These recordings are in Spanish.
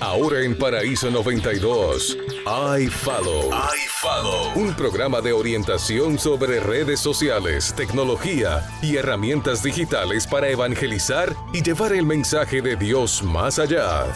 Ahora en Paraíso 92, iFollow. iFollow. Un programa de orientación sobre redes sociales, tecnología y herramientas digitales para evangelizar y llevar el mensaje de Dios más allá.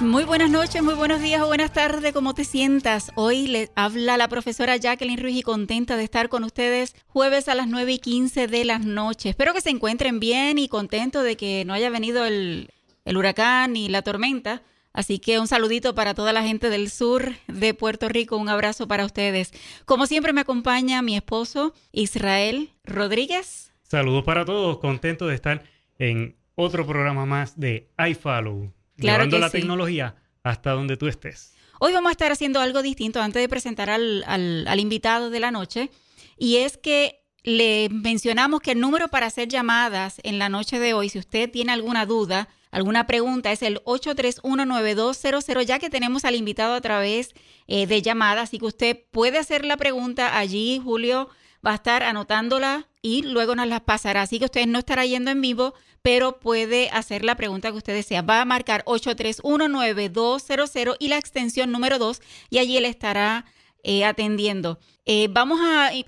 Muy buenas noches, muy buenos días o buenas tardes, ¿cómo te sientas? Hoy le habla la profesora Jacqueline Ruiz y contenta de estar con ustedes jueves a las 9 y 15 de la noche. Espero que se encuentren bien y contentos de que no haya venido el, el huracán y la tormenta. Así que un saludito para toda la gente del sur de Puerto Rico, un abrazo para ustedes. Como siempre me acompaña mi esposo Israel Rodríguez. Saludos para todos, contento de estar en otro programa más de iFollow Claro llevando la sí. tecnología hasta donde tú estés. Hoy vamos a estar haciendo algo distinto antes de presentar al, al- al invitado de la noche. Y es que le mencionamos que el número para hacer llamadas en la noche de hoy, si usted tiene alguna duda, alguna pregunta, es el 8319200, ya que tenemos al invitado a través eh, de llamada. Así que usted puede hacer la pregunta allí. Julio va a estar anotándola y luego nos las pasará. Así que usted no estará yendo en vivo, pero puede hacer la pregunta que usted desea. Va a marcar 8319200 y la extensión número 2 y allí él estará eh, atendiendo. Eh, vamos a, eh,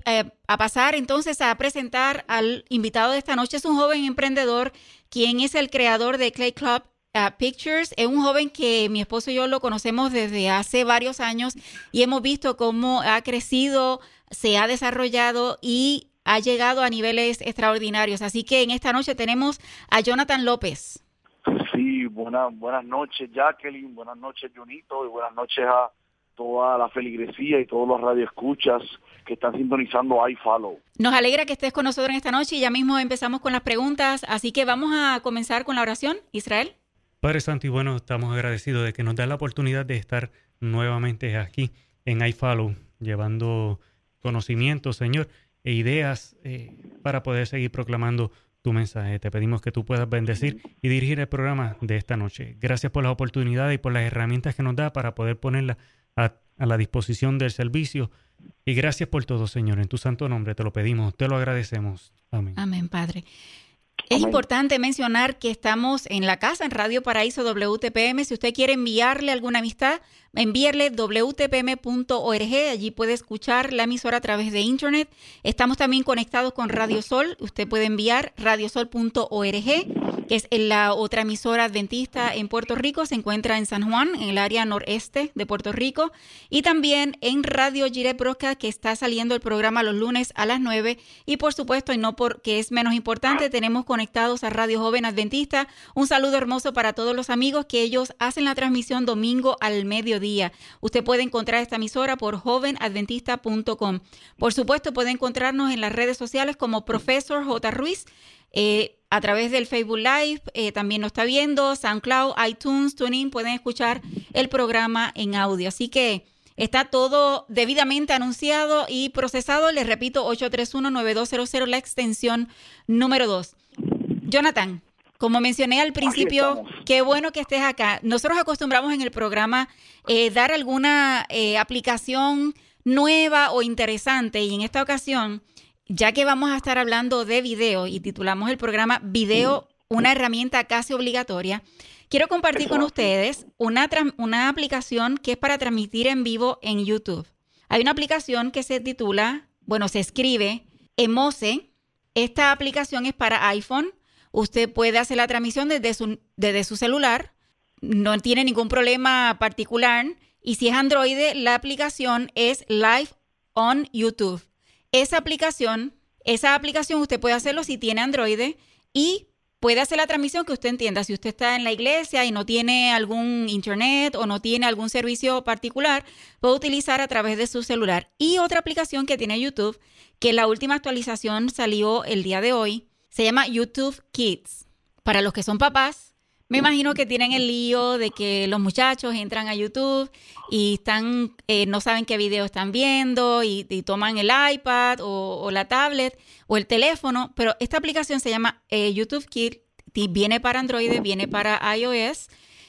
a pasar entonces a presentar al invitado de esta noche. Es un joven emprendedor quien es el creador de Clay Club uh, Pictures. Es un joven que mi esposo y yo lo conocemos desde hace varios años y hemos visto cómo ha crecido, se ha desarrollado y ha llegado a niveles extraordinarios. Así que en esta noche tenemos a Jonathan López. Sí, buenas buenas noches Jacqueline, buenas noches Junito y buenas noches a toda la feligresía y todos los radioescuchas que están sintonizando iFollow. Nos alegra que estés con nosotros en esta noche y ya mismo empezamos con las preguntas. Así que vamos a comenzar con la oración, Israel. Padre Santo y bueno, estamos agradecidos de que nos da la oportunidad de estar nuevamente aquí en iFollow, llevando conocimiento, Señor, e ideas eh, para poder seguir proclamando tu mensaje. Te pedimos que tú puedas bendecir y dirigir el programa de esta noche. Gracias por la oportunidad y por las herramientas que nos da para poder ponerla a, a la disposición del servicio. Y gracias por todo, Señor. En tu santo nombre te lo pedimos, te lo agradecemos. Amén. Amén, Padre. Es importante mencionar que estamos en la casa, en Radio Paraíso WTPM. Si usted quiere enviarle alguna amistad, envíerle wtpm.org. Allí puede escuchar la emisora a través de Internet. Estamos también conectados con Radio Sol. Usted puede enviar radiosol.org, que es la otra emisora adventista en Puerto Rico. Se encuentra en San Juan, en el área noreste de Puerto Rico. Y también en Radio Gire Broadcast, que está saliendo el programa los lunes a las 9. Y por supuesto, y no porque es menos importante, tenemos conectados a Radio Joven Adventista. Un saludo hermoso para todos los amigos que ellos hacen la transmisión domingo al mediodía. Usted puede encontrar esta emisora por jovenadventista.com. Por supuesto, puede encontrarnos en las redes sociales como Profesor J. Ruiz. eh, a través del Facebook Live, eh, también nos está viendo, SoundCloud, iTunes, TuneIn, pueden escuchar el programa en audio. Así que está todo debidamente anunciado y procesado. Les repito, 831-9200, la extensión número 2. Jonathan, como mencioné al principio, qué bueno que estés acá. Nosotros acostumbramos en el programa eh, dar alguna eh, aplicación nueva o interesante y en esta ocasión, ya que vamos a estar hablando de video y titulamos el programa Video, una herramienta casi obligatoria, quiero compartir con ustedes una, una aplicación que es para transmitir en vivo en YouTube. Hay una aplicación que se titula, bueno, se escribe Emose. Esta aplicación es para iPhone. Usted puede hacer la transmisión desde su, celular. No tiene ningún problema particular. Y si es Android, la aplicación es Live on YouTube. Esa aplicación, esa aplicación usted puede hacerlo si tiene Android y puede hacer la transmisión que usted entienda. Si usted está en la iglesia y no tiene algún internet o no tiene algún servicio particular, puede utilizar a través de su celular. Y otra aplicación que tiene YouTube, que la última actualización salió el día de hoy, se llama YouTube Kids. Para los que son papás, me imagino que tienen el lío de que los muchachos entran a YouTube y están, eh, no saben qué video están viendo y, toman el iPad o, la tablet o el teléfono, pero esta aplicación se llama eh, YouTube Kids, viene para Android, viene para iOS.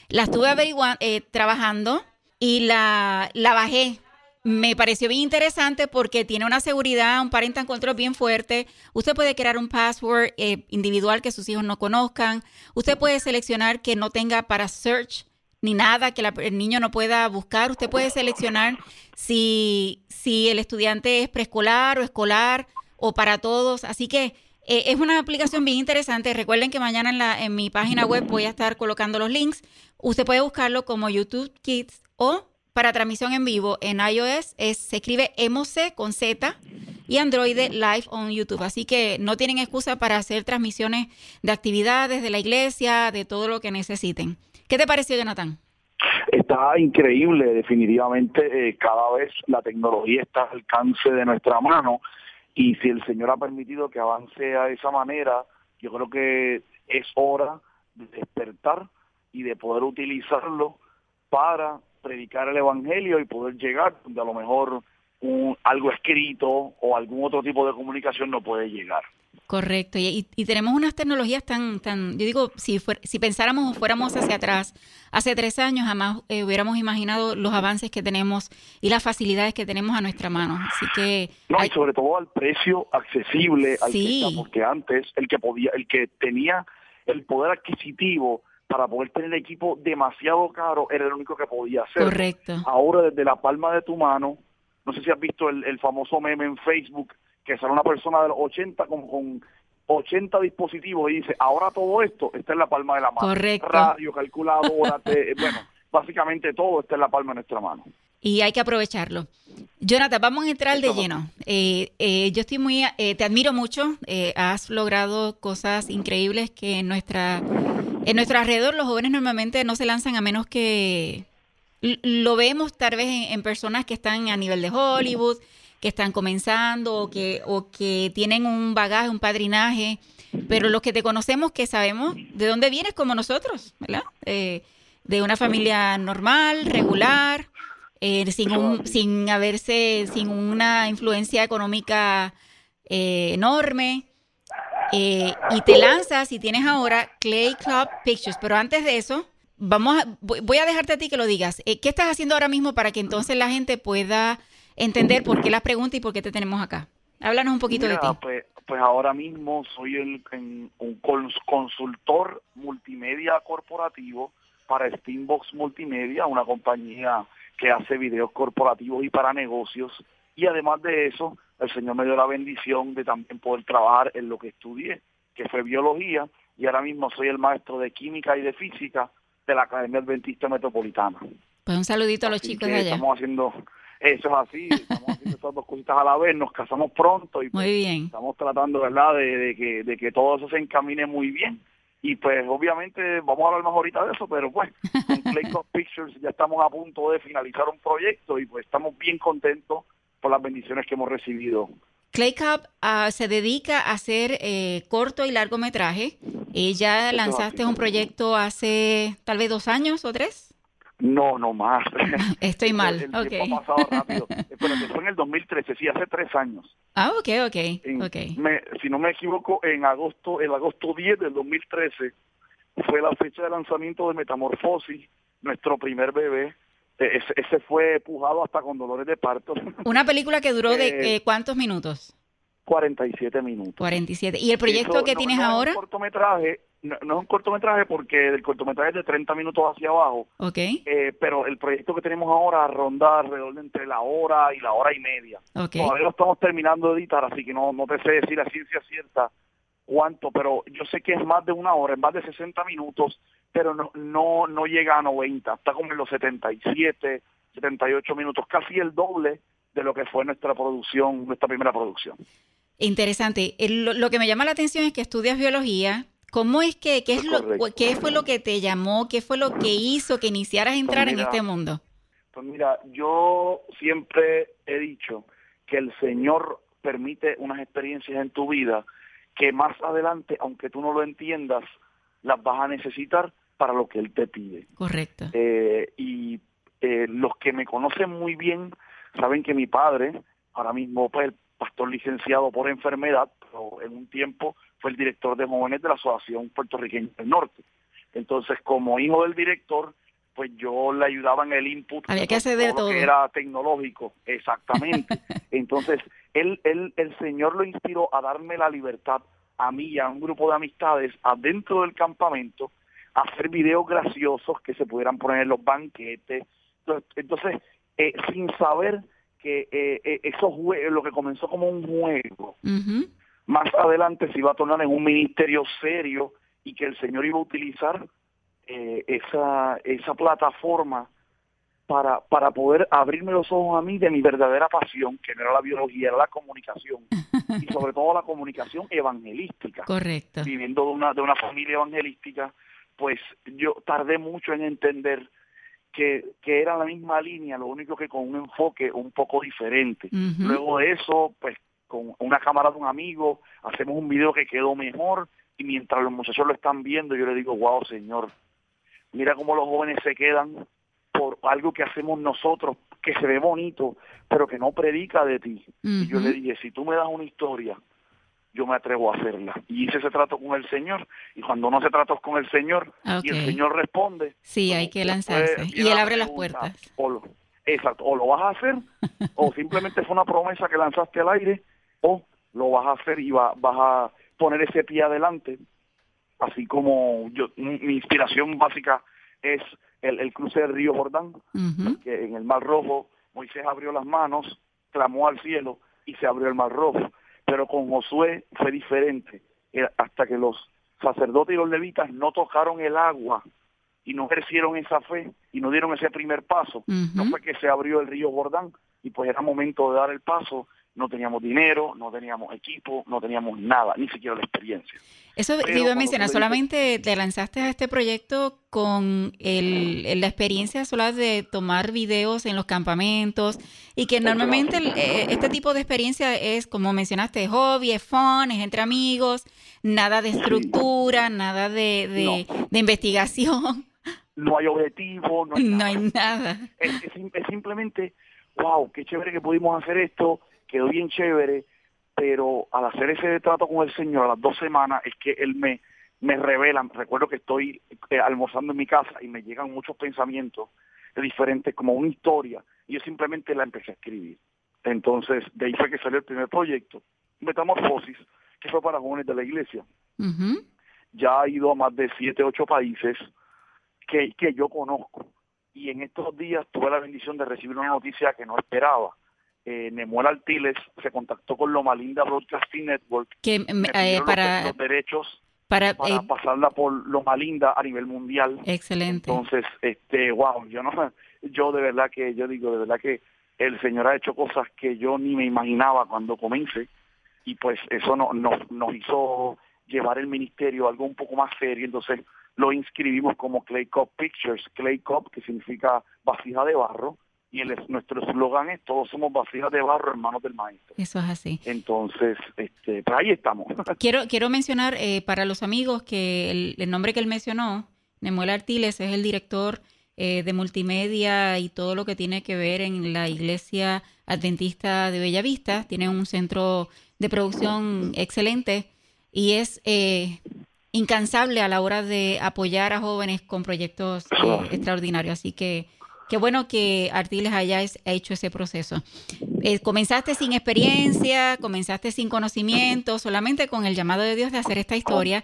La estuve averiguando, eh, trabajando y la bajé. Me pareció bien interesante porque tiene una seguridad, un parental control bien fuerte. Usted puede crear un password eh, individual que sus hijos no conozcan. Usted puede seleccionar que no tenga para search ni nada, que el niño no pueda buscar. Usted puede seleccionar si, si el estudiante es preescolar o escolar o para todos. Así que eh, es una aplicación bien interesante. Recuerden que mañana en, la, en mi página web voy a estar colocando los links. Usted puede buscarlo como YouTube Kids o para transmisión en vivo en iOS es, se escribe emoc con Z y Android Live on YouTube. Así que no tienen excusa para hacer transmisiones de actividades de la iglesia, de todo lo que necesiten. ¿Qué te pareció, Jonathan? Está increíble, definitivamente. Eh, cada vez la tecnología está al alcance de nuestra mano y si el Señor ha permitido que avance a esa manera, yo creo que es hora de despertar y de poder utilizarlo para predicar el Evangelio y poder llegar donde a lo mejor un, algo escrito o algún otro tipo de comunicación no puede llegar. Correcto, y, tenemos unas tecnologías tan, tan yo digo, si, si pensáramos o fuéramos hacia atrás, hace tres años jamás eh, hubiéramos imaginado los avances que tenemos y las facilidades que tenemos a nuestra mano. Así que... No, y sobre todo al precio accesible, al que porque antes el que podía, el que tenía el poder adquisitivo para poder tener equipo demasiado caro era el único que podía hacer. Correcto. Ahora desde la palma de tu mano, no sé si has visto el, famoso meme en Facebook que sale una persona de los 80 con, con 80 dispositivos y dice, ahora todo esto está en la palma de la mano. Correcto. Radio, calculadora, bueno, básicamente todo está en la palma de nuestra mano. Y hay que aprovecharlo. Jonathan, vamos a entrar de lleno. Eh, eh, yo estoy muy, eh, te admiro mucho. has logrado cosas increíbles que en nuestra en nuestro alrededor los jóvenes normalmente no se lanzan a menos que lo vemos tal vez en, personas que están a nivel de Hollywood, que están comenzando o que, o que tienen un bagaje, un padrinaje, pero los que te conocemos que sabemos de dónde vienes como nosotros, ¿verdad? Eh, de una familia normal, regular, eh, sin, sin haberse, sin una influencia económica eh, enorme. Eh, y te lanzas y tienes ahora Clay Club Pictures. Pero antes de eso, vamos voy a dejarte a ti que lo digas. Eh, ¿Qué estás haciendo ahora mismo para que entonces la gente pueda entender por qué las preguntas y por qué te tenemos acá? Háblanos un poquito de ti. Pues, pues ahora mismo soy el, un consultor multimedia corporativo para Steambox Multimedia, una compañía que hace videos corporativos y para negocios. Y además de eso, el Señor me dio la bendición de también poder trabajar en lo que estudié, que fue biología, y ahora mismo soy el maestro de química y de física de la Academia Adventista Metropolitana. Pues un saludito a los chicos de allá. Estamos haciendo, eso es así, estamos haciendo estas dos cositas a la vez, nos casamos pronto y pues muy bien. estamos tratando, ¿verdad?, de, que, de que todo eso se encamine muy bien. Y pues obviamente vamos a hablar más ahorita de eso, pero pues con Clay Pictures ya estamos a punto de finalizar un proyecto y pues estamos bien contentos por las bendiciones que hemos recibido. Clay Cup ah, se dedica a hacer eh, corto y largometraje. Y ya lanzaste un proyecto hace tal vez dos años o tres. No, no más. Estoy mal. El, ha pasado rápido. Pero fue en el 2013, sí, hace tres años. Ah, ok, ok. okay. si no me equivoco, en agosto, el agosto 10 del 2013 fue la fecha de lanzamiento de Metamorfosis, nuestro primer bebé. E-, ese, fue pujado hasta con dolores de parto. Una película que duró de eh, cuántos minutos? 47 minutos. 47. ¿Y el proyecto que tienes ahora? Es un cortometraje, no, es un cortometraje porque el cortometraje es de 30 minutos hacia abajo. Ok. Eh, pero el proyecto que tenemos ahora ronda alrededor de entre la hora y la hora y media. Okay. Todavía lo estamos terminando de editar, así que no, no te sé decir la ciencia cierta cuánto, pero yo sé que es más de una hora, es más de 60 minutos pero no, no, no llega a 90, está como en los 77, 78 minutos, casi el doble de lo que fue nuestra producción, nuestra primera producción. Interesante. lo, que me llama la atención es que estudias biología. ¿Cómo es que, qué, es lo, qué fue lo que te llamó, qué fue lo que hizo que iniciaras a entrar pues en este mundo? Pues mira, yo siempre he dicho que el Señor permite unas experiencias en tu vida que más adelante, aunque tú no lo entiendas, las vas a necesitar para lo que Él te pide. Correcto. Eh, y eh, los que me conocen muy bien saben que mi padre, ahora mismo pues el pastor licenciado por enfermedad, pero en un tiempo fue el director de jóvenes de la Asociación Puertorriqueña del Norte. Entonces, como hijo del director, pues yo le ayudaba en el input. Había que hacer de todo. que era tecnológico, exactamente. Entonces, él, él, el Señor lo inspiró a darme la libertad a mí y a un grupo de amistades adentro del campamento a hacer videos graciosos que se pudieran poner en los banquetes. Entonces, eh, sin saber que eh, eh, eso lo que comenzó como un juego, más adelante se iba a tornar en un ministerio serio y que el Señor iba a utilizar eh, esa, esa plataforma para, para poder abrirme los ojos a mí de mi verdadera pasión, que no era la biología, era la comunicación, y sobre todo la comunicación evangelística. Correcto. Viviendo de una, de una familia evangelística, pues yo tardé mucho en entender que, que era la misma línea, lo único que con un enfoque un poco diferente. Luego de eso, pues con una cámara de un amigo, hacemos un video que quedó mejor, y mientras los muchachos lo están viendo, yo le digo, wow, Señor, mira cómo los jóvenes se quedan por algo que hacemos nosotros, que se ve bonito, pero que no predica de ti. Y yo le dije, si tú me das una historia, yo me atrevo a hacerla. Y hice ese trato con el Señor, y cuando no se tratos con el Señor, y el Señor responde... Sí, hay que lanzarse. Y Él abre las puertas. O lo, exacto, o lo vas a hacer, o simplemente fue una promesa que lanzaste al aire, o lo vas a hacer y vas a poner ese pie adelante así como yo, mi inspiración básica es el, cruce del río Jordán, que en el Mar Rojo Moisés abrió las manos, clamó al cielo y se abrió el Mar Rojo. Pero con Josué fue diferente, hasta que los sacerdotes y los levitas no tocaron el agua y no ejercieron esa fe y no dieron ese primer paso, no fue que se abrió el río Jordán y pues era momento de dar el paso no teníamos dinero, no teníamos equipo, no teníamos nada, ni siquiera la experiencia. Eso te iba a mencionar, solamente te lanzaste a este proyecto con el, la experiencia sola de tomar videos en los campamentos y que normalmente eh, este tipo de experiencia es, como mencionaste, hobby, es fun, es entre amigos, nada de estructura, nada de, de, investigación. No hay objetivo, no hay no nada. Hay nada. Es, es simplemente, wow, qué chévere que pudimos hacer esto, quedó bien chévere, pero al hacer ese trato con el Señor a las dos semanas es que Él me, me revela, recuerdo que estoy eh, almorzando en mi casa y me llegan muchos pensamientos diferentes, como una historia, y yo simplemente la empecé a escribir. Entonces, de ahí fue que salió el primer proyecto, Metamorfosis, que fue para jóvenes de la iglesia. Ya ha ido a más de siete, ocho países que, que yo conozco. Y en estos días tuve la bendición de recibir una noticia que no esperaba eh, Nemuel Altiles se contactó con Loma Linda Broadcasting Network que eh, para los, derechos para, eh, pasarla por Loma Linda a nivel mundial. Excelente. Entonces, este, wow, yo no, yo de verdad que, yo digo, de verdad que el Señor ha hecho cosas que yo ni me imaginaba cuando comencé y pues eso no, no, nos hizo llevar el ministerio a algo un poco más serio, entonces lo inscribimos como Clay Cup Pictures, Clay Cup que significa vasija de barro, y el, nuestro eslogan es todos somos vasijas de barro hermanos del maestro. Eso es así. Entonces, este, pues ahí estamos. Quiero, quiero mencionar eh, para los amigos que el, nombre que él mencionó, Nemuel Artiles, es el director eh, de multimedia y todo lo que tiene que ver en la iglesia adventista de Bellavista. Tiene un centro de producción excelente y es eh, incansable a la hora de apoyar a jóvenes con proyectos extraordinarios. Así que Qué bueno que Artiles haya hecho ese proceso. Eh, comenzaste sin experiencia, comenzaste sin conocimiento, solamente con el llamado de Dios de hacer esta historia.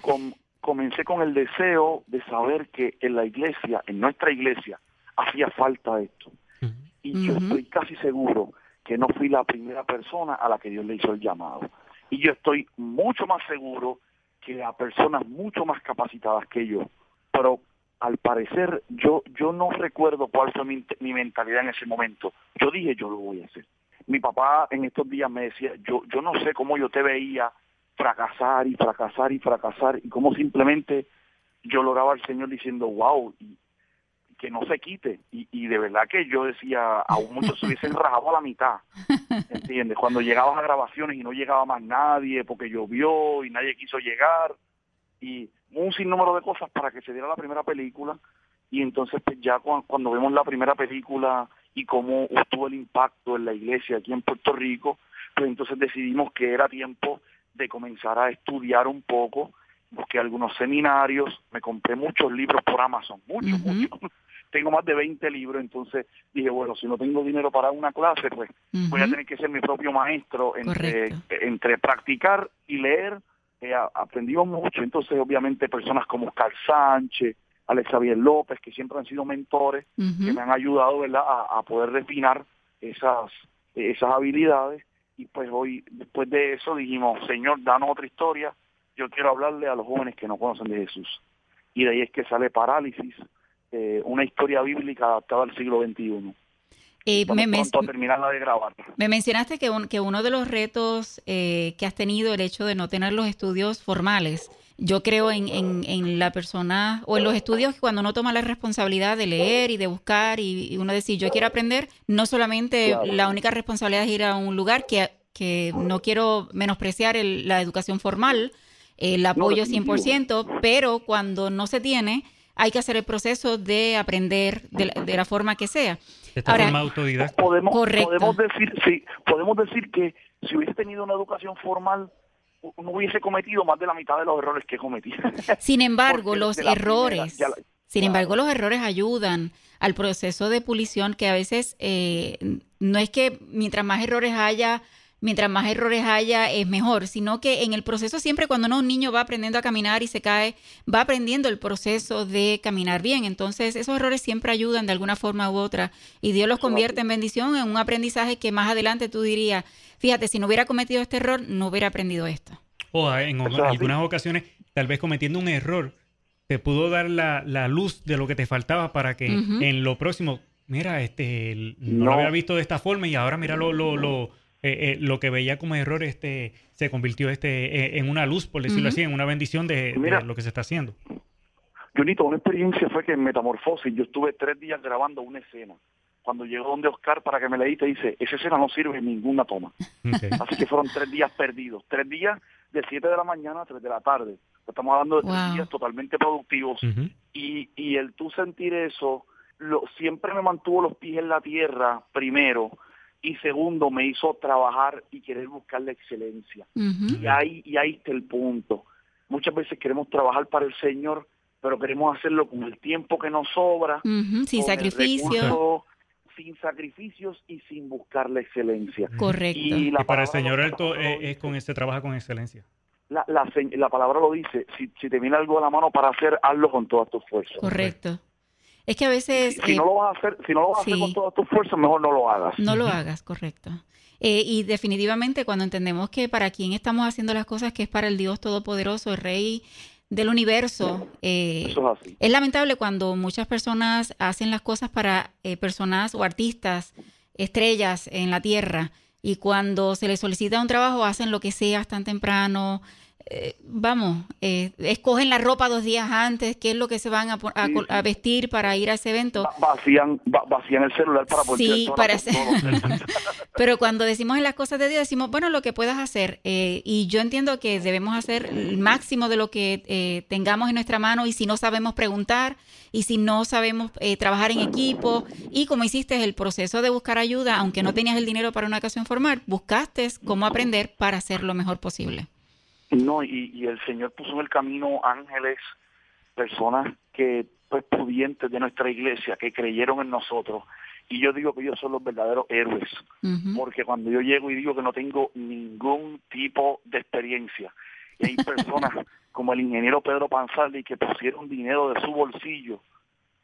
comencé con el deseo de saber que en la iglesia, en nuestra iglesia, hacía falta esto. Y yo estoy casi seguro que no fui la primera persona a la que Dios le hizo el llamado. Y yo estoy mucho más seguro que a personas mucho más capacitadas que yo. Pero al parecer yo yo no recuerdo cuál fue mi, mentalidad en ese momento. Yo dije, yo lo voy a hacer. Mi papá en estos días me decía, yo yo no sé cómo yo te veía fracasar y fracasar y fracasar y cómo simplemente yo lograba al Señor diciendo, wow, y, que no se quite. Y, y de verdad que yo decía, aún muchos se hubiesen rajado a la mitad, ¿entiendes? Cuando llegabas a grabaciones y no llegaba más nadie porque llovió y nadie quiso llegar y un sinnúmero de cosas para que se diera la primera película. Y entonces pues ya cuando, vemos la primera película y cómo tuvo el impacto en la iglesia aquí en Puerto Rico, pues entonces decidimos que era tiempo de comenzar a estudiar un poco, busqué algunos seminarios, me compré muchos libros por Amazon, muchos, muchos, tengo más de 20 libros, entonces dije, bueno, si no tengo dinero para una clase, pues voy a tener que ser mi propio maestro entre, entre practicar y leer. Eh, aprendimos mucho, entonces obviamente personas como Oscar Sánchez, Alex Javier López, que siempre han sido mentores, que me han ayudado ¿verdad? A, poder refinar esas, esas habilidades. Y pues hoy, después de eso, dijimos, Señor, danos otra historia. Yo quiero hablarle a los jóvenes que no conocen de Jesús. Y de ahí es que sale Parálisis, eh, una historia bíblica adaptada al siglo XXI. Eh, me, terminarla de grabar. me mencionaste que, que uno de los retos eh, que has tenido, el hecho de no tener los estudios formales, yo creo en, en, la persona o en los estudios que cuando uno toma la responsabilidad de leer y de buscar y, uno decir yo quiero aprender, no solamente la única responsabilidad es ir a un lugar que, que no quiero menospreciar la educación formal, el apoyo 100%, pero cuando no se tiene, hay que hacer el proceso de aprender de la, forma que sea. Ahora, forma autodidacta. Podemos, podemos decir, sí, podemos decir que si hubiese tenido una educación formal, no hubiese cometido más de la mitad de los errores que cometí. Sin embargo, los errores, sin embargo, los errores ayudan al proceso de pulición que a veces eh, no es que mientras más errores haya, mientras más errores haya es mejor, sino que en el proceso siempre cuando un niño va aprendiendo a caminar y se cae, va aprendiendo el proceso de caminar bien. Entonces esos errores siempre ayudan de alguna forma u otra y Dios los convierte en bendición, en un aprendizaje que más adelante tú dirías, fíjate, si no hubiera cometido este error, no hubiera aprendido esto. O en algunas ocasiones, tal vez cometiendo un error, te pudo dar la, luz de lo que te faltaba para que en lo próximo, mira, este, no, lo había visto de esta forma y ahora mira lo, lo, lo eh, eh, lo que veía como error este se convirtió este eh, en una luz, por decirlo así, en una bendición de, lo que se está haciendo. Junito, una experiencia fue que en Metamorfosis yo estuve tres días grabando una escena. Cuando llegó donde Oscar para que me le te dice, esa escena no sirve en ninguna toma. Así que fueron tres días perdidos. Tres días de 7 de la mañana a 3 de la tarde. Estamos hablando de tres días totalmente productivos. y, y el tú sentir eso, lo, siempre me mantuvo los pies en la tierra, primero, y segundo me hizo trabajar y querer buscar la excelencia. Y ahí y ahí está el punto. Muchas veces queremos trabajar para el Señor, pero queremos hacerlo con el tiempo que nos sobra, sin sacrificio, sin sacrificios y sin buscar la excelencia. Correcto. Y, para el Señor es, con ese trabaja con excelencia. La, la, la, palabra lo dice, si, si te viene algo a la mano para hacer, hazlo con todas tus fuerzas. Correcto. Es que a veces... Si, no lo vas a hacer, si no lo vas a hacer con todas tus fuerzas, mejor no lo hagas. No lo hagas, correcto. Eh, y definitivamente cuando entendemos que para quién estamos haciendo las cosas, que es para el Dios Todopoderoso, el Rey del universo, eh, es, lamentable cuando muchas personas hacen las cosas para eh, personas o artistas, estrellas en la tierra, y cuando se les solicita un trabajo hacen lo que sea tan temprano, eh, vamos, eh, escogen la ropa dos días antes, qué es lo que se van a, vestir para ir a ese evento. Vacían, vacían el celular para poder Sí, para hacer. Pero cuando decimos en las cosas de Dios, decimos, bueno, lo que puedas hacer. Eh, y yo entiendo que debemos hacer el máximo de lo que tengamos en nuestra mano y si no sabemos preguntar y si no sabemos trabajar en equipo y como hiciste el proceso de buscar ayuda, aunque no tenías el dinero para una ocasión formal, buscaste cómo aprender para hacer lo mejor posible. No, y, el Señor puso en el camino ángeles, personas que, pues, pudientes de nuestra iglesia, que creyeron en nosotros. Y yo digo que ellos son los verdaderos héroes, porque cuando yo llego y digo que no tengo ningún tipo de experiencia, y hay personas como el ingeniero Pedro Panzaldi que pusieron dinero de su bolsillo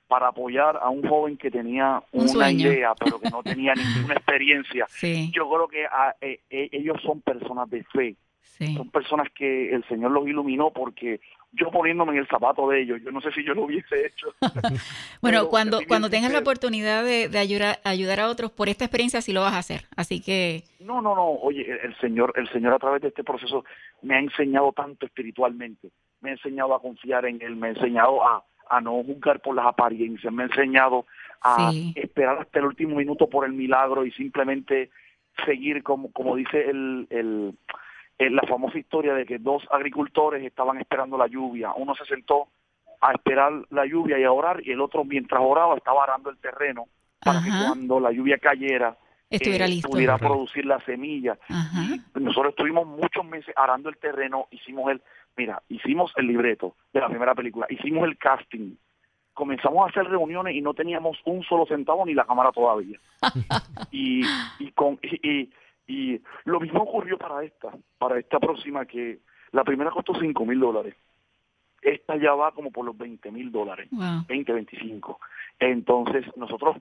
para apoyar a un joven que tenía una idea, pero que no tenía ninguna experiencia. Yo creo que ah, eh, eh, ellos son personas de fe son personas que el Señor los iluminó porque yo poniéndome en el zapato de ellos, yo no sé si yo lo hubiese hecho. bueno, cuando cuando tengas la oportunidad de, ayudar, ayudar a otros por esta experiencia, sí lo vas a hacer. Así que... No, no, no. Oye, el Señor, el Señor a través de este proceso me ha enseñado tanto espiritualmente. Me ha enseñado a confiar en Él, me ha enseñado a, a no juzgar por las apariencias, me ha enseñado a esperar hasta el último minuto por el milagro y simplemente seguir como, como dice el, el la famosa historia de que dos agricultores estaban esperando la lluvia. Uno se sentó a esperar la lluvia y a orar y el otro mientras oraba estaba arando el terreno para que cuando la lluvia cayera Estuviera eh, pudiera producir la semilla. nosotros estuvimos muchos meses arando el terreno, hicimos el, mira, hicimos el libreto de la primera película, hicimos el casting, comenzamos a hacer reuniones y no teníamos un solo centavo ni la cámara todavía. y, y, con, y, y lo mismo ocurrió para esta, para esta próxima que la primera costó 5 mil dólares. Esta ya va como por los 20 mil dólares, 20, 25. Entonces nosotros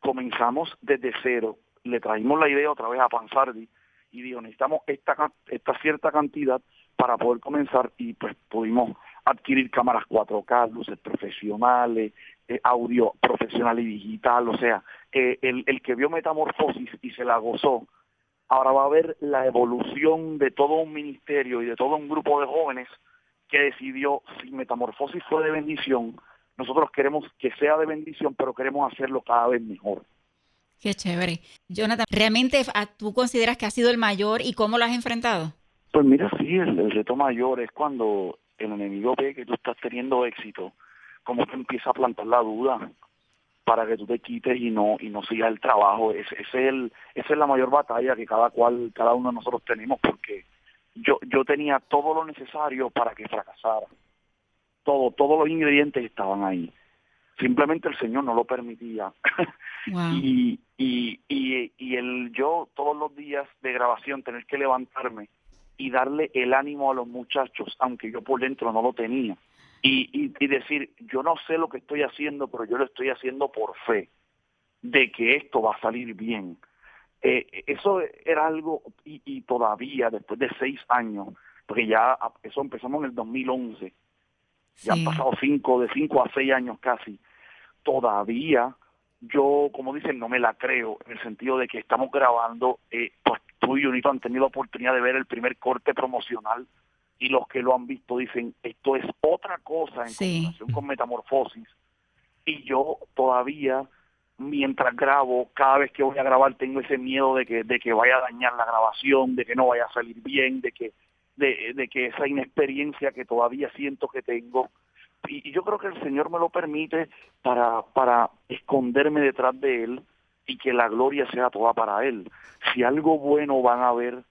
comenzamos desde cero, le traímos la idea otra vez a Pansardi y dijo, necesitamos esta, esta cierta cantidad para poder comenzar y pues pudimos adquirir cámaras 4K, luces profesionales, eh, audio profesional y digital, o sea, eh, el, el que vio Metamorfosis y se la gozó, ahora va a ver la evolución de todo un ministerio y de todo un grupo de jóvenes que decidió, si Metamorfosis fue de bendición, nosotros queremos que sea de bendición, pero queremos hacerlo cada vez mejor. Qué chévere. Jonathan, ¿realmente tú consideras que ha sido el mayor y cómo lo has enfrentado? Pues mira, sí, el, reto mayor es cuando el enemigo ve que tú estás teniendo éxito, como que empieza a plantar la duda para que tú te quites y no y no sigas el trabajo. es el, esa es la mayor batalla que cada cual, cada uno de nosotros tenemos, porque yo, yo tenía todo lo necesario para que fracasara. Todo, todos los ingredientes estaban ahí. Simplemente el Señor no lo permitía. y, y, y, y el yo todos los días de grabación tener que levantarme y darle el ánimo a los muchachos, aunque yo por dentro no lo tenía. Y, y, y, decir, yo no sé lo que estoy haciendo, pero yo lo estoy haciendo por fe, de que esto va a salir bien. Eh, eso era algo, y, y, todavía después de seis años, porque ya eso empezamos en el 2011, ya han pasado cinco, de cinco a seis años casi, todavía yo, como dicen, no me la creo, en el sentido de que estamos grabando, eh, pues tú y Unito han tenido la oportunidad de ver el primer corte promocional y los que lo han visto dicen, esto es otra cosa en comparación con Metamorfosis. Y yo todavía mientras grabo, cada vez que voy a grabar tengo ese miedo de que, de que vaya a dañar la grabación, de que no vaya a salir bien, de que, de, de que esa inexperiencia que todavía siento que tengo, y, yo creo que el Señor me lo permite para, para esconderme detrás de Él y que la gloria sea toda para Él. Si algo bueno van a ver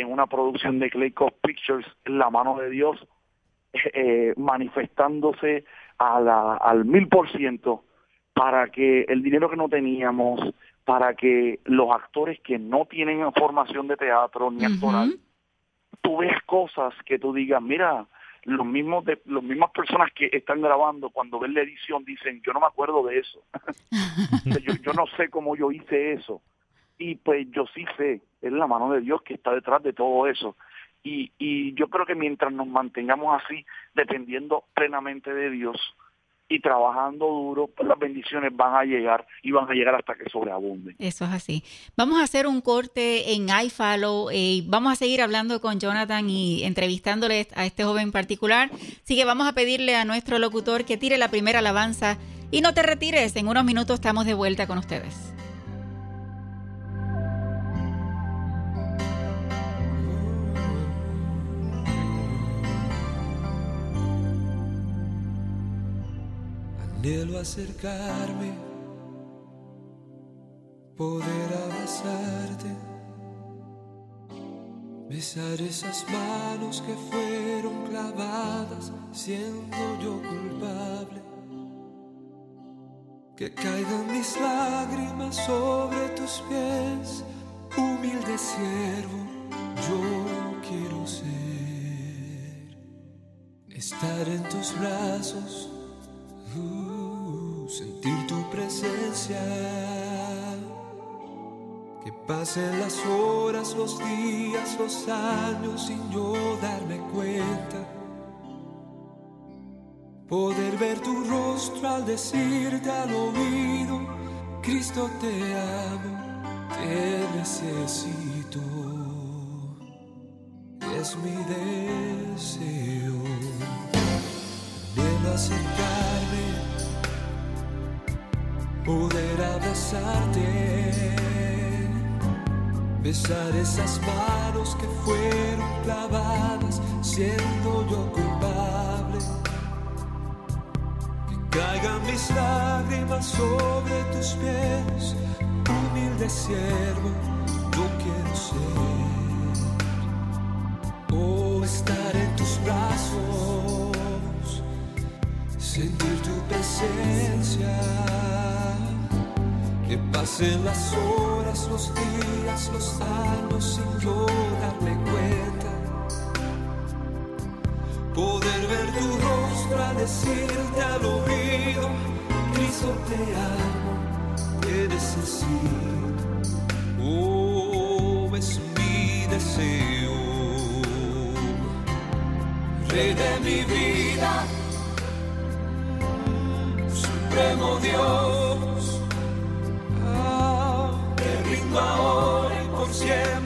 en una producción de Clay Pictures, la mano de Dios eh, manifestándose a la, al mil por ciento para que el dinero que no teníamos, para que los actores que no tienen formación de teatro ni actoral, tú ves cosas que tú digas, mira, los mismos de los mismas personas que están grabando cuando ven la edición dicen yo no me acuerdo de eso yo, yo no sé cómo yo hice eso y pues yo sí sé es la mano de Dios que está detrás de todo eso y, y yo creo que mientras nos mantengamos así dependiendo plenamente de Dios y trabajando duro, pues las bendiciones van a llegar y van a llegar hasta que sobreabunden. Eso es así. Vamos a hacer un corte en iFollow eh, y vamos a seguir hablando con Jonathan y entrevistándole a este joven en particular. Así que vamos a pedirle a nuestro locutor que tire la primera alabanza y no te retires. En unos minutos estamos de vuelta con ustedes. Anhelo acercarme, poder abrazarte, besar esas manos que fueron clavadas siendo yo culpable. Que caigan mis lágrimas sobre tus pies, humilde siervo, yo quiero ser. Estar en tus brazos Uh, tu presencia. Que pasen las horas, los días, los años sin yo darme cuenta. Poder ver tu rostro al decirte al oído, Cristo te amo, te necesito. Es mi deseo de acercarme, poder abrazarte, besar esas manos que fueron clavadas, siendo yo culpable. Que caigan mis lágrimas sobre tus pies, humilde siervo, yo quiero ser. Oh, estar pasen las horas, los días, los años sin yo darme cuenta. Poder ver tu rostro decirte al oído, Cristo te amo, te necesito. Oh, es mi deseo. Rey de mi vida, Supremo Dios, siempre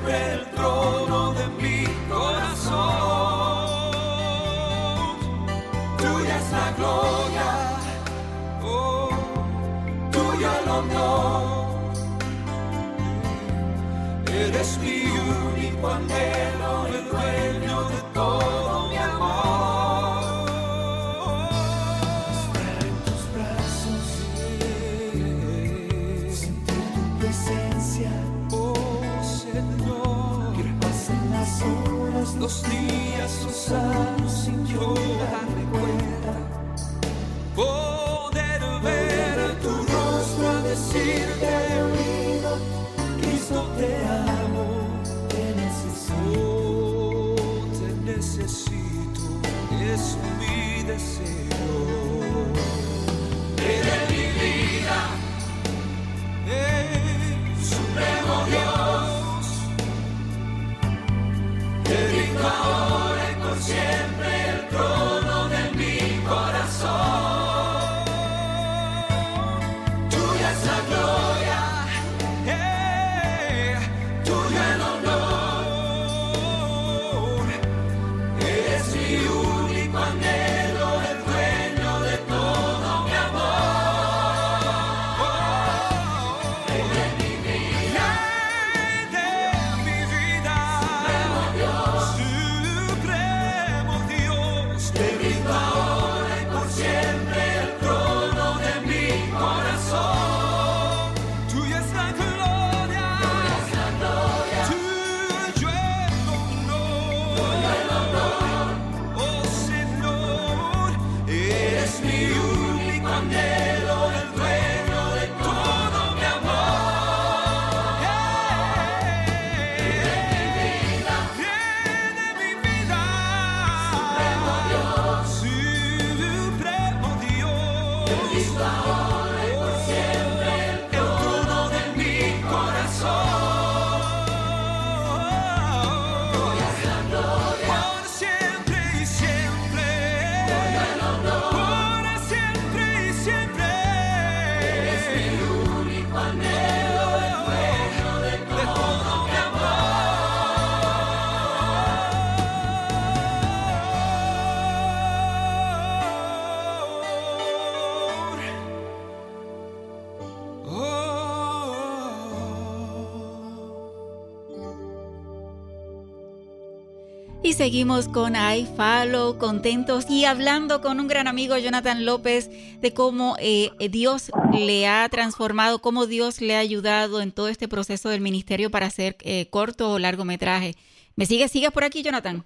seguimos con iFollow, contentos y hablando con un gran amigo, Jonathan López, de cómo eh, Dios le ha transformado, cómo Dios le ha ayudado en todo este proceso del ministerio para hacer eh, corto o largometraje. ¿Me sigues? ¿Sigues por aquí, Jonathan?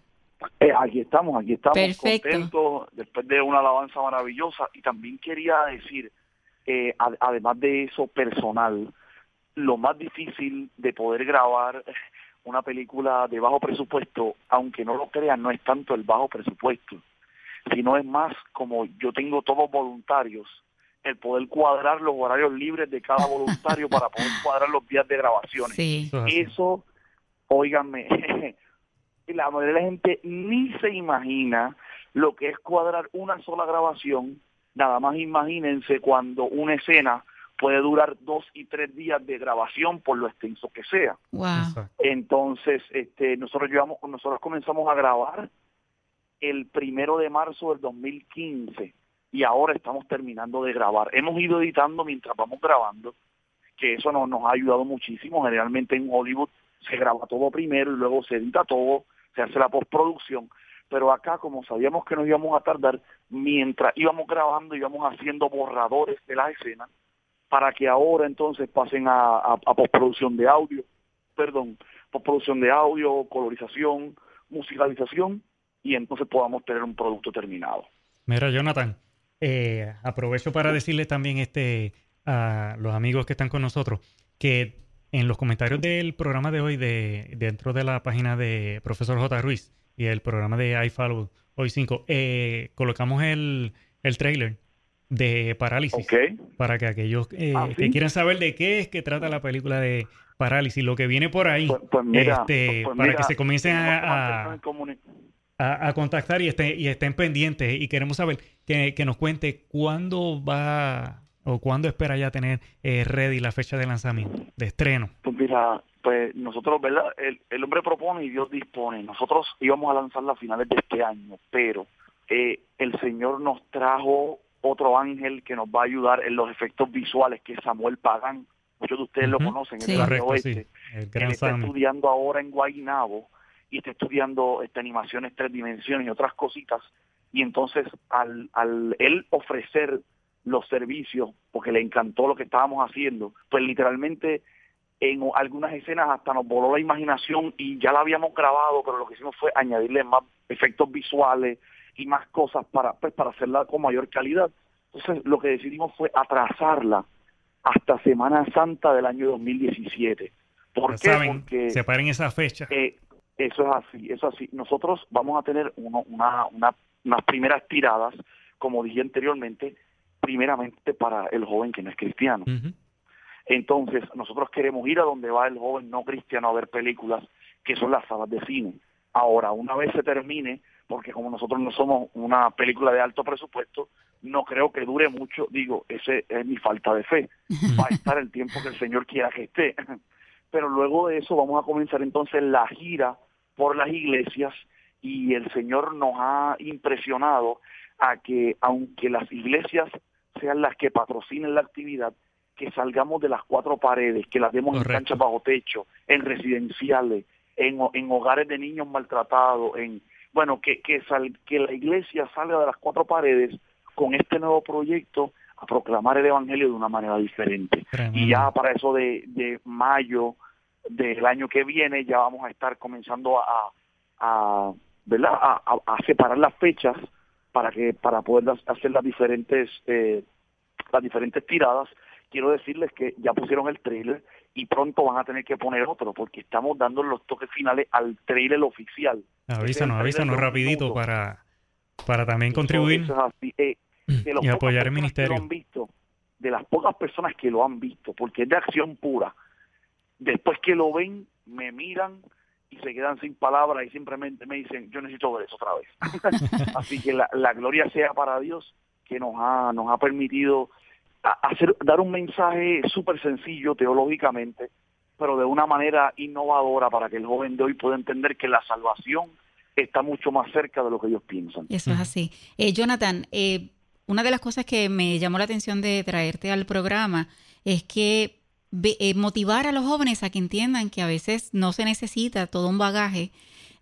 Eh, aquí estamos, aquí estamos Perfecto. contentos después de una alabanza maravillosa y también quería decir, eh, ad- además de eso personal, lo más difícil de poder grabar una película de bajo presupuesto, aunque no lo crean, no es tanto el bajo presupuesto, sino es más como yo tengo todos voluntarios, el poder cuadrar los horarios libres de cada voluntario para poder cuadrar los días de grabaciones. Sí. Eso óiganme, la mayoría de la gente ni se imagina lo que es cuadrar una sola grabación. Nada más imagínense cuando una escena puede durar dos y tres días de grabación por lo extenso que sea. Wow. Entonces, este, nosotros llevamos, nosotros comenzamos a grabar el primero de marzo del 2015 y ahora estamos terminando de grabar. Hemos ido editando mientras vamos grabando, que eso nos, nos ha ayudado muchísimo. Generalmente en Hollywood se graba todo primero y luego se edita todo, se hace la postproducción. Pero acá, como sabíamos que nos íbamos a tardar, mientras íbamos grabando, íbamos haciendo borradores de las escenas para que ahora entonces pasen a, a- a postproducción de audio, perdón, postproducción de audio, colorización, musicalización y entonces podamos tener un producto terminado. Mira, Jonathan, eh, aprovecho para decirle también este, a los amigos que están con nosotros que en los comentarios del programa de hoy, de, dentro de la página de Profesor J. Ruiz y el programa de iFollow Hoy 5, eh, colocamos el, el trailer de Parálisis para que aquellos eh, Ah, que quieran saber de qué es que trata la película de Parálisis, lo que viene por ahí, Pues, pues mira, este, pues para que se comiencen a, a- a contactar y, estén, y estén pendientes y queremos saber que, que nos cuente cuándo va o cuándo espera ya tener eh, ready la fecha de lanzamiento, de estreno. Pues mira, pues nosotros, ¿verdad? El, el hombre propone y Dios dispone. Nosotros íbamos a lanzarla a finales de este año, pero eh, el Señor nos trajo otro ángel que nos va a ayudar en los efectos visuales, que es Samuel Pagán. Muchos de ustedes lo conocen, Sí. el Correcto, sí. oeste. El Él está Sammy. estudiando ahora en Guaynabo y está estudiando este, animaciones tres dimensiones y otras cositas. Y entonces, al, al él ofrecer los servicios, porque le encantó lo que estábamos haciendo, pues literalmente en algunas escenas hasta nos voló la imaginación y ya la habíamos grabado, pero lo que hicimos fue añadirle más efectos visuales y más cosas para, pues, para hacerla con mayor calidad. Entonces, lo que decidimos fue atrasarla hasta Semana Santa del año 2017. ¿Por qué? saben, Porque separen esa fecha. eh, eso es así, eso es así. Nosotros vamos a tener uno- una, una- unas primeras tiradas, como dije anteriormente, primeramente para el joven que no es cristiano. Entonces, nosotros queremos ir a donde va el joven no cristiano a ver películas, que son las salas de cine. Ahora, una vez se termine, porque como nosotros no somos una película de alto presupuesto, no creo que dure mucho, digo, ese es mi falta de fe. Va a estar el tiempo que el Señor quiera que esté. Pero luego de eso vamos a comenzar entonces la gira por las iglesias y el Señor nos ha impresionado a que aunque las iglesias sean las que patrocinen la actividad, que salgamos de las cuatro paredes, que las demos Correcto. en canchas bajo techo, en residenciales, en, en hogares de niños maltratados, en bueno, que, que, sal- que la iglesia salga de las cuatro paredes con este nuevo proyecto a proclamar el Evangelio de una manera diferente. Tremendo. Y ya para eso de, de mayo del año que viene ya vamos a estar comenzando a, a ¿verdad? A, a- a separar las fechas para que para poder hacer las diferentes eh, las diferentes tiradas. Quiero decirles que ya pusieron el trailer y pronto van a tener que poner otro porque estamos dando los toques finales al trailer oficial. Avísanos, avísanos rapidito para, para también contribuir Eso es así. Eh, de las y apoyar el ministerio. lo han visto, de las pocas personas que lo han visto, porque es de acción pura. Después que lo ven, me miran y se quedan sin palabras y simplemente me dicen, yo necesito ver eso otra vez. Así que la, la gloria sea para Dios que nos ha, nos ha permitido hacer, dar un mensaje súper sencillo teológicamente, pero de una manera innovadora para que el joven de hoy pueda entender que la salvación está mucho más cerca de lo que ellos piensan. Eso es así. Eh, Jonathan, eh, una de las cosas que me llamó la atención de traerte al programa es que ve- eh, motivar a los jóvenes a que entiendan que a veces no se necesita todo un bagaje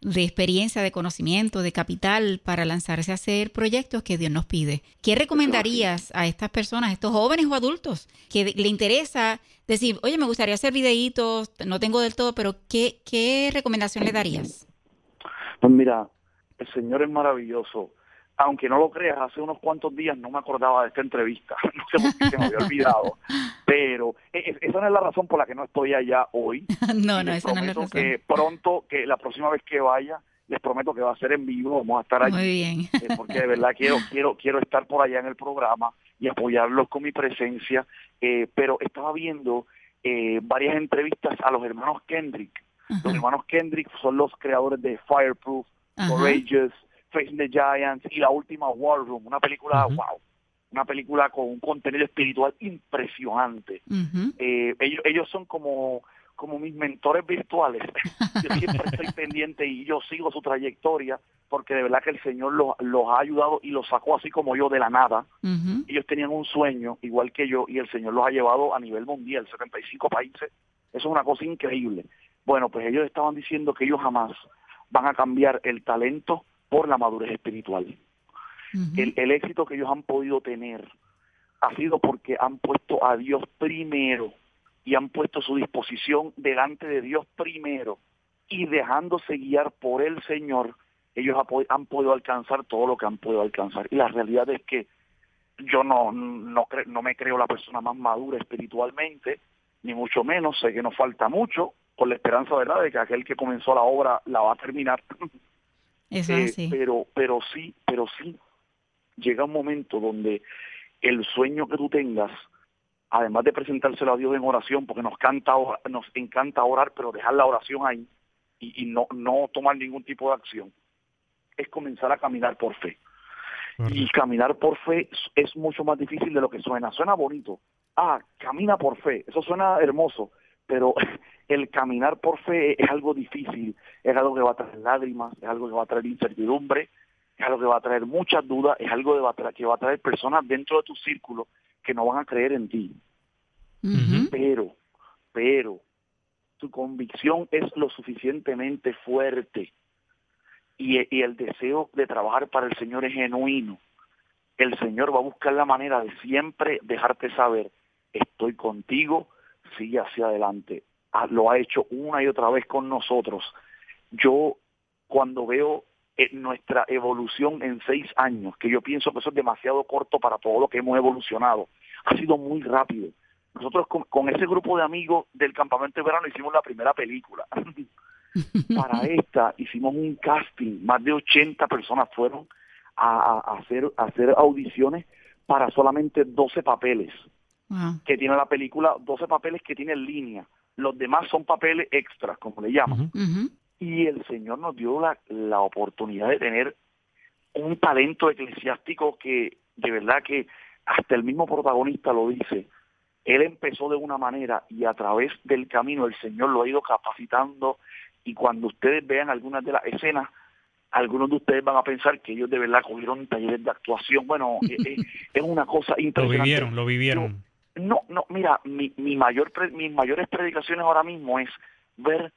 de experiencia, de conocimiento, de capital para lanzarse a hacer proyectos que Dios nos pide. ¿Qué recomendarías a estas personas, a estos jóvenes o adultos que le interesa decir, oye, me gustaría hacer videitos, no tengo del todo, pero ¿qué, qué recomendación le darías? Pues mira, el Señor es maravilloso. Aunque no lo creas, hace unos cuantos días no me acordaba de esta entrevista. No sé por qué se me había olvidado. Pero eh, eh, esa no es la razón por la que no estoy allá hoy. no, no, les esa no es la prometo razón. que pronto, que la próxima vez que vaya, les prometo que va a ser en vivo. Vamos a estar allí. Muy bien. eh, porque de verdad quiero quiero quiero estar por allá en el programa y apoyarlos con mi presencia eh, pero estaba viendo eh, varias entrevistas a los hermanos Kendrick los hermanos Kendrick son los creadores de Fireproof ajá. Courageous Facing the Giants y la última War Room una película Ujú. wow una película con un contenido espiritual impresionante eh, ellos, ellos son como, como mis mentores virtuales. Yo siempre estoy pendiente y yo sigo su trayectoria porque de verdad que el Señor los, los ha ayudado y los sacó así como yo de la nada. Ellos tenían un sueño igual que yo y el Señor los ha llevado a nivel mundial, 75 países. Eso es una cosa increíble. Bueno, pues ellos estaban diciendo que ellos jamás van a cambiar el talento por la madurez espiritual el, el éxito que ellos han podido tener ha sido porque han puesto a Dios primero y han puesto su disposición delante de Dios primero y dejándose guiar por el Señor, ellos han podido alcanzar todo lo que han podido alcanzar. Y la realidad es que yo no no, cre- no me creo la persona más madura espiritualmente, ni mucho menos, sé que nos falta mucho, con la esperanza, ¿verdad?, de que aquel que comenzó la obra la va a terminar. Eso Eh, es así. pero, pero sí, pero sí, llega un momento donde el sueño que tú tengas, además de presentárselo a Dios en oración, porque nos canta, or- nos encanta orar, pero dejar la oración ahí y, y no, no tomar ningún tipo de acción, es comenzar a caminar por fe. Y caminar por fe es- es mucho más difícil de lo que suena. Suena bonito. Ah, camina por fe. Eso suena hermoso. Pero el caminar por fe es algo difícil. Es algo que va a traer lágrimas, es algo que va a traer incertidumbre, es algo que va a traer muchas dudas, es algo que va a traer, que va a traer personas dentro de tu círculo que no van a creer en ti. Pero, pero, tu convicción es lo suficientemente fuerte y, y el deseo de trabajar para el Señor es genuino. El Señor va a buscar la manera de siempre dejarte saber, estoy contigo, sigue hacia adelante. Lo ha hecho una y otra vez con nosotros. Yo, cuando veo eh, nuestra evolución en seis años, que yo pienso que eso es demasiado corto para todo lo que hemos evolucionado, ha sido muy rápido. Nosotros con, ese grupo de amigos del campamento de verano hicimos la primera película. Para esta hicimos un casting, más de 80 personas fueron a hacer audiciones para solamente 12 papeles Wow. que tiene la película, 12 papeles que tiene en línea. Los demás son papeles extras, como le llaman. Y el Señor nos dio la, la oportunidad de tener un talento eclesiástico que de verdad que hasta el mismo protagonista lo dice. Él empezó de una manera y a través del camino el Señor lo ha ido capacitando y cuando ustedes vean algunas de las escenas, algunos de ustedes van a pensar que ellos de verdad cogieron talleres de actuación. Bueno, es, una cosa Lo impresionante. vivieron, lo vivieron. No, no, mira, mi, mi mayor mis mayores predicaciones ahora mismo es ver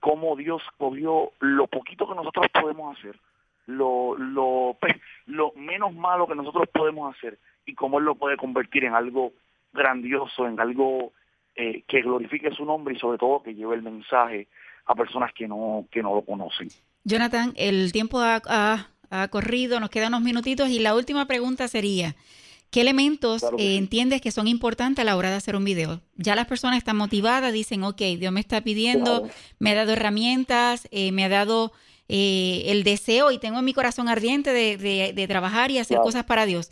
cómo Dios cogió lo poquito que nosotros podemos hacer, lo, lo, pues, lo menos malo que nosotros podemos hacer y cómo Él lo puede convertir en algo grandioso, en algo eh, que glorifique su nombre y sobre todo que lleve el mensaje a personas que no, que no lo conocen. Jonathan, el tiempo ha, ha- ha corrido, nos quedan unos minutitos y la última pregunta sería, ¿qué elementos Claro que eh, sí. entiendes que son importantes a la hora de hacer un video? Ya las personas están motivadas, dicen, ok, Dios me está pidiendo, Claro. me ha dado herramientas, eh, me ha dado eh, el deseo y tengo en mi corazón ardiente de, de- de trabajar y hacer Claro. cosas para Dios.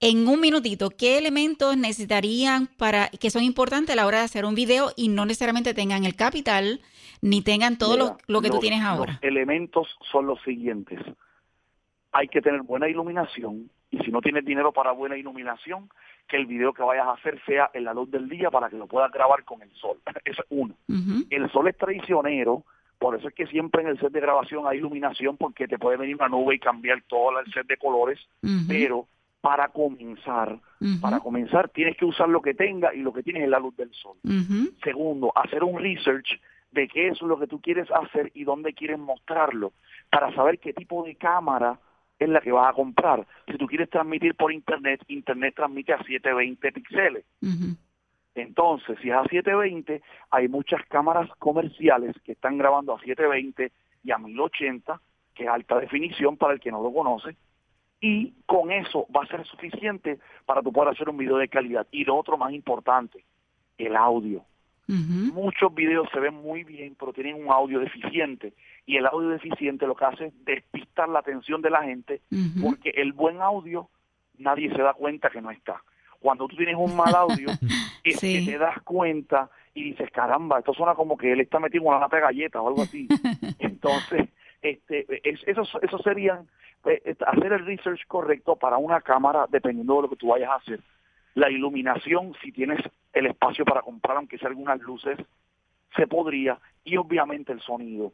En un minutito, ¿qué elementos necesitarían para que son importantes a la hora de hacer un video y no necesariamente tengan el capital ni tengan todo lo, Mira, lo que tú los- tienes los ahora? elementos son los siguientes. Hay que tener buena iluminación y si no tienes dinero para buena iluminación, que el video que vayas a hacer sea en la luz del día para que lo puedas grabar con el sol. Eso es uno. El sol es traicionero, por eso es que siempre en el set de grabación hay iluminación porque te puede venir una nube y cambiar todo el set de colores, pero para comenzar, para comenzar tienes que usar lo que tenga y lo que tienes es la luz del sol. Segundo, hacer un research de qué es lo que tú quieres hacer y dónde quieres mostrarlo, para saber qué tipo de cámara es la que vas a comprar. Si tú quieres transmitir por internet, internet transmite a 720 píxeles. Entonces, si es a 720, hay muchas cámaras comerciales que están grabando a 720 y a 1080, que es alta definición para el que no lo conoce, y con eso va a ser suficiente para tú poder hacer un video de calidad. Y lo otro más importante, el audio. Muchos videos se ven muy bien, pero tienen un audio deficiente. Y el audio deficiente lo que hace es despistar la atención de la gente, porque el buen audio nadie se da cuenta que no está. Cuando tú tienes un mal audio, es Sí. que te das cuenta y dices, caramba, esto suena como que él está metido en una lata de galletas o algo así. Entonces, este, es- esos, esos serían eh, eh, hacer el research correcto para una cámara, dependiendo de lo que tú vayas a hacer. La iluminación, si tienes el espacio para comprar, aunque sea algunas luces, se podría. Y obviamente el sonido.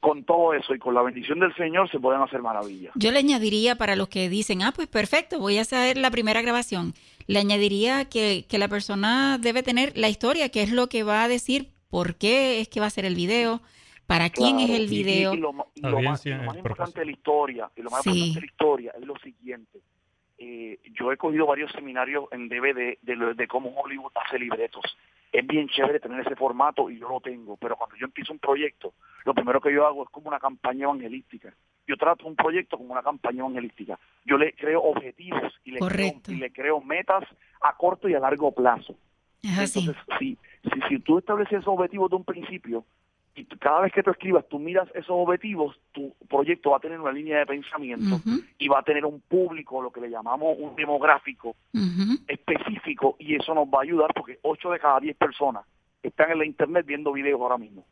Con todo eso y con la bendición del Señor se pueden hacer maravillas. Yo le añadiría para los que dicen, ah, pues perfecto, voy a hacer la primera grabación. Le añadiría que, que la persona debe tener la historia, que es lo que va a decir por qué es que va a hacer el video, para quién es el y- video. Y, lo, y lo más, Audiencia, y lo más eh, importante de la historia, y lo más Sí. importante de la historia es lo siguiente. Eh, yo he cogido varios seminarios en DVD de, lo- de cómo Hollywood hace libretos. Es bien chévere tener ese formato y yo lo tengo, pero cuando yo empiezo un proyecto, lo primero que yo hago es como una campaña evangelística. yo trato un proyecto como una campaña evangelística. Yo le creo objetivos y le, creo, y le creo metas a corto y a largo plazo. Entonces, si, si, si tú estableces esos objetivos de un principio y cada vez que tú escribas, tú miras esos objetivos, tu proyecto va a tener una línea de pensamiento y va a tener un público, lo que le llamamos un demográfico específico y eso nos va a ayudar porque 8 de cada 10 personas están en la internet viendo videos ahora mismo.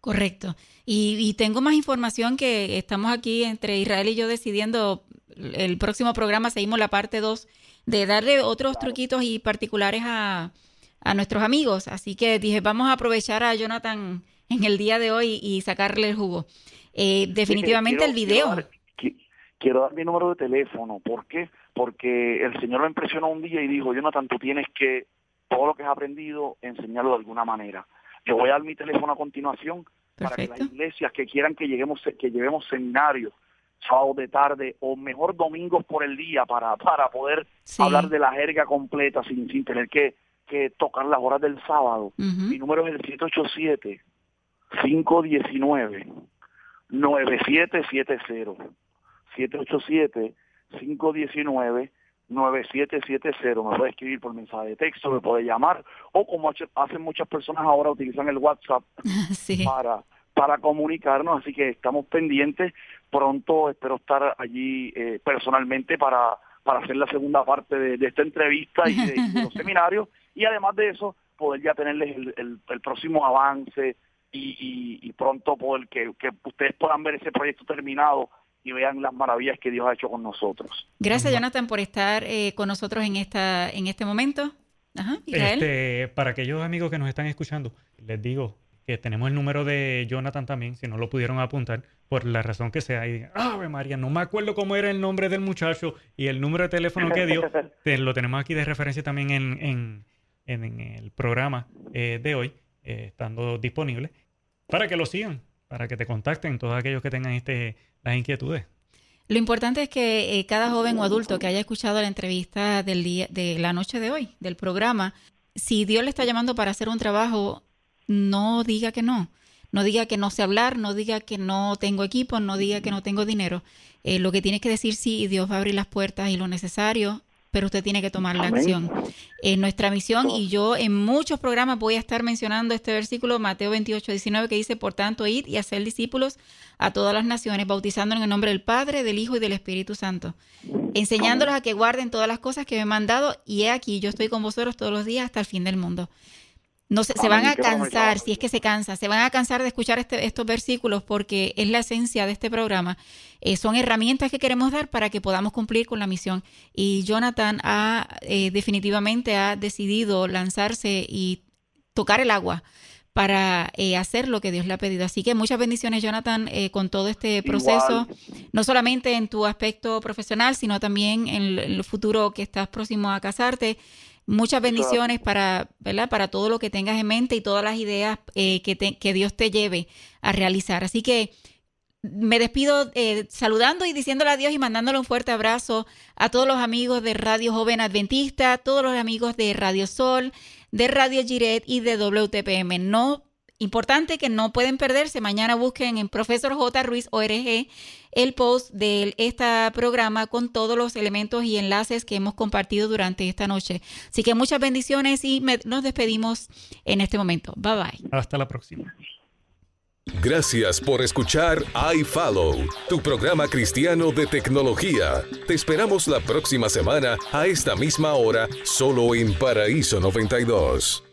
Correcto. Y, y tengo más información que estamos aquí entre Israel y yo decidiendo el próximo programa, seguimos la parte 2, de darle otros truquitos y particulares a, a nuestros amigos. Así que dije, vamos a aprovechar a Jonathan en el día de hoy y sacarle el jugo. Eh, definitivamente Quiero- el video. Quiero dar, qui- quiero dar mi número de teléfono. ¿Por qué? Porque el Señor me impresionó un día y dijo, Jonathan, tú tienes que, todo lo que has aprendido, enseñarlo de alguna manera. Te voy a dar mi teléfono a continuación para que las iglesias que quieran que lleguemos que llevemos seminarios sábados de tarde o mejor domingos por el día para para poder Sí. hablar de la jerga completa sin, sin tener que, que tocar las horas del sábado. Mi número es el 787-519-9770. 787-519-9770. Me puede escribir por mensaje de texto, me puede llamar, o como hace- hacen muchas personas ahora, utilizan el WhatsApp Sí. para, para comunicarnos, así que estamos pendientes. Pronto espero estar allí eh, personalmente para, para hacer la segunda parte de, de esta entrevista y de, los seminarios, y además de eso, poder ya tenerles el, el- el próximo avance y, y- y pronto poder que, que ustedes puedan ver ese proyecto terminado y vean las maravillas que Dios ha hecho con nosotros. Gracias, Jonathan, por estar eh, con nosotros en esta en este momento. Ajá. Este, para aquellos amigos que nos están escuchando, les digo que tenemos el número de Jonathan también, si no lo pudieron apuntar, por la razón que sea. Y digan, Ave María, no me acuerdo cómo era el nombre del muchacho y el número de teléfono que dio. te- lo tenemos aquí de referencia también en, en- en- en el programa eh, de hoy, eh, estando disponible, para que lo sigan, para que te contacten todos aquellos que tengan este, las inquietudes. Lo importante es que eh, cada joven o adulto que haya escuchado la entrevista del día, de la noche de hoy, del programa, si Dios le está llamando para hacer un trabajo, no diga que no. No diga que no sé hablar, no diga que no tengo equipo, no diga que no tengo dinero. Eh, lo que tiene que decir sí Dios va a abrir las puertas y lo necesario, pero usted tiene que tomar la acción. En nuestra misión, y yo en muchos programas voy a estar mencionando este versículo, Mateo 28, 19, que dice, por tanto, id y hacer discípulos a todas las naciones, bautizándolos en el nombre del Padre, del Hijo y del Espíritu Santo, enseñándolos a que guarden todas las cosas que me he mandado, y he aquí, yo estoy con vosotros todos los días hasta el fin del mundo. No se, se van Amén, a cansar, si es que se cansa, se van a cansar de escuchar este- estos versículos porque es la esencia de este programa. Eh, son herramientas que queremos dar para que podamos cumplir con la misión. Y Jonathan ha eh, definitivamente ha decidido lanzarse y tocar el agua para eh, hacer lo que Dios le ha pedido. Así que muchas bendiciones, Jonathan, eh, con todo este proceso, Igual. no solamente en tu aspecto profesional, sino también en el, en el futuro que estás próximo a casarte. Muchas bendiciones para, ¿verdad? para todo lo que tengas en mente y todas las ideas eh, que, te- que Dios te lleve a realizar. Así que me despido eh, saludando y diciéndole adiós y mandándole un fuerte abrazo a todos los amigos de Radio Joven Adventista, todos los amigos de Radio Sol, de Radio Giret y de WTPM. No, importante que no pueden perderse. Mañana busquen en Profesor J. Ruiz ORG el post de este programa con todos los elementos y enlaces que hemos compartido durante esta noche. Así que muchas bendiciones y me- nos despedimos en este momento. Bye bye. Hasta la próxima. Gracias por escuchar iFollow, tu programa cristiano de tecnología. Te esperamos la próxima semana a esta misma hora, solo en Paraíso 92.